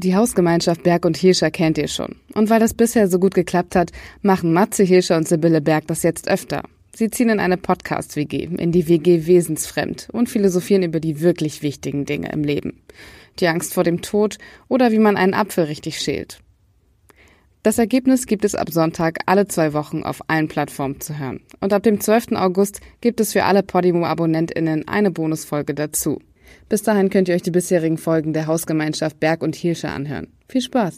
Die Hausgemeinschaft Berg und Hirscher kennt ihr schon. Und weil das bisher so gut geklappt hat, machen Matze Hirscher und Sibylle Berg das jetzt öfter. Sie ziehen in eine Podcast-WG, in die WG Wesensfremd und philosophieren über die wirklich wichtigen Dinge im Leben. Die Angst vor dem Tod oder wie man einen Apfel richtig schält. Das Ergebnis gibt es ab Sonntag alle zwei Wochen auf allen Plattformen zu hören. Und ab dem 12. August gibt es für alle Podimo-AbonnentInnen eine Bonusfolge dazu. Bis dahin könnt ihr euch die bisherigen Folgen der Hausgemeinschaft Berg und Hirsche anhören. Viel Spaß!